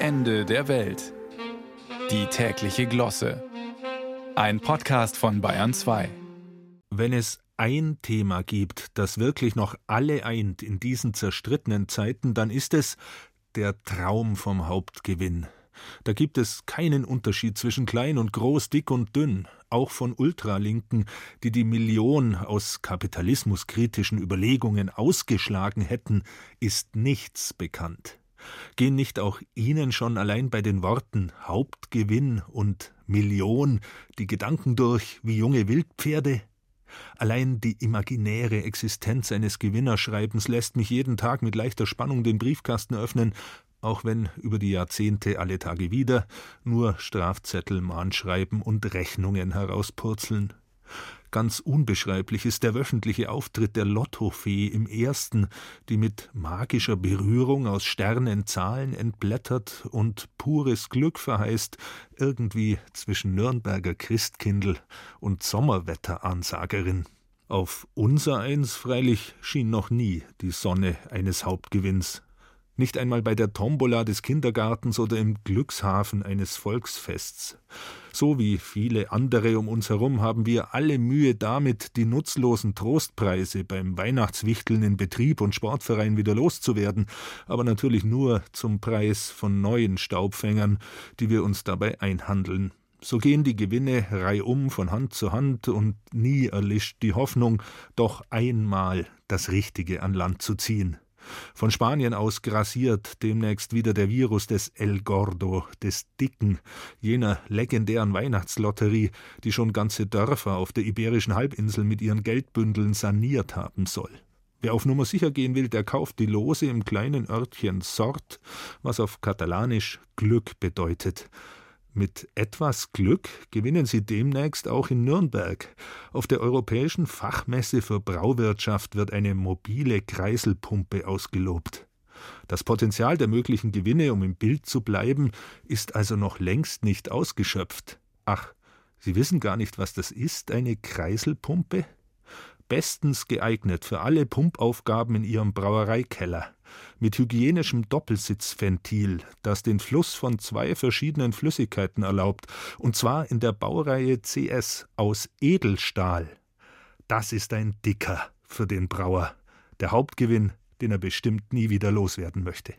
Ende der Welt. Die tägliche Glosse. Ein Podcast von Bayern 2. Wenn es ein Thema gibt, das wirklich noch alle eint in diesen zerstrittenen Zeiten, dann ist es der Traum vom Hauptgewinn. Da gibt es keinen Unterschied zwischen klein und groß, dick und dünn. Auch von Ultralinken, die die Million aus kapitalismuskritischen Überlegungen ausgeschlagen hätten, ist nichts bekannt. Gehen nicht auch Ihnen schon allein bei den Worten Hauptgewinn und Million die Gedanken durch wie junge Wildpferde? Allein die imaginäre Existenz eines Gewinnerschreibens lässt mich jeden Tag mit leichter Spannung den Briefkasten öffnen, auch wenn über die Jahrzehnte alle Tage wieder nur Strafzettel, Mahnschreiben und Rechnungen herauspurzeln. Ganz unbeschreiblich ist der wöchentliche Auftritt der Lottofee im ersten, die mit magischer Berührung aus Sternen Zahlen entblättert und pures Glück verheißt, irgendwie zwischen Nürnberger Christkindl und Sommerwetteransagerin. Auf unser Eins freilich schien noch nie die Sonne eines Hauptgewinns nicht einmal bei der Tombola des Kindergartens oder im Glückshafen eines Volksfests. So wie viele andere um uns herum haben wir alle Mühe damit, die nutzlosen Trostpreise beim Weihnachtswichteln in Betrieb und Sportverein wieder loszuwerden, aber natürlich nur zum Preis von neuen Staubfängern, die wir uns dabei einhandeln. So gehen die Gewinne reihum von Hand zu Hand und nie erlischt die Hoffnung, doch einmal das Richtige an Land zu ziehen. Von Spanien aus grassiert demnächst wieder der Virus des El Gordo, des Dicken, jener legendären Weihnachtslotterie, die schon ganze Dörfer auf der iberischen Halbinsel mit ihren Geldbündeln saniert haben soll. Wer auf Nummer sicher gehen will, der kauft die Lose im kleinen Örtchen Sort, was auf Katalanisch Glück bedeutet. Mit etwas Glück gewinnen Sie demnächst auch in Nürnberg. Auf der Europäischen Fachmesse für Brauwirtschaft wird eine mobile Kreiselpumpe ausgelobt. Das Potenzial der möglichen Gewinne, um im Bild zu bleiben, ist also noch längst nicht ausgeschöpft. Ach, Sie wissen gar nicht, was das ist, eine Kreiselpumpe? Bestens geeignet für alle Pumpaufgaben in ihrem Brauereikeller, mit hygienischem Doppelsitzventil, das den Fluss von zwei verschiedenen Flüssigkeiten erlaubt, und zwar in der Baureihe CS aus Edelstahl. Das ist ein Dicker für den Brauer, der Hauptgewinn, den er bestimmt nie wieder loswerden möchte.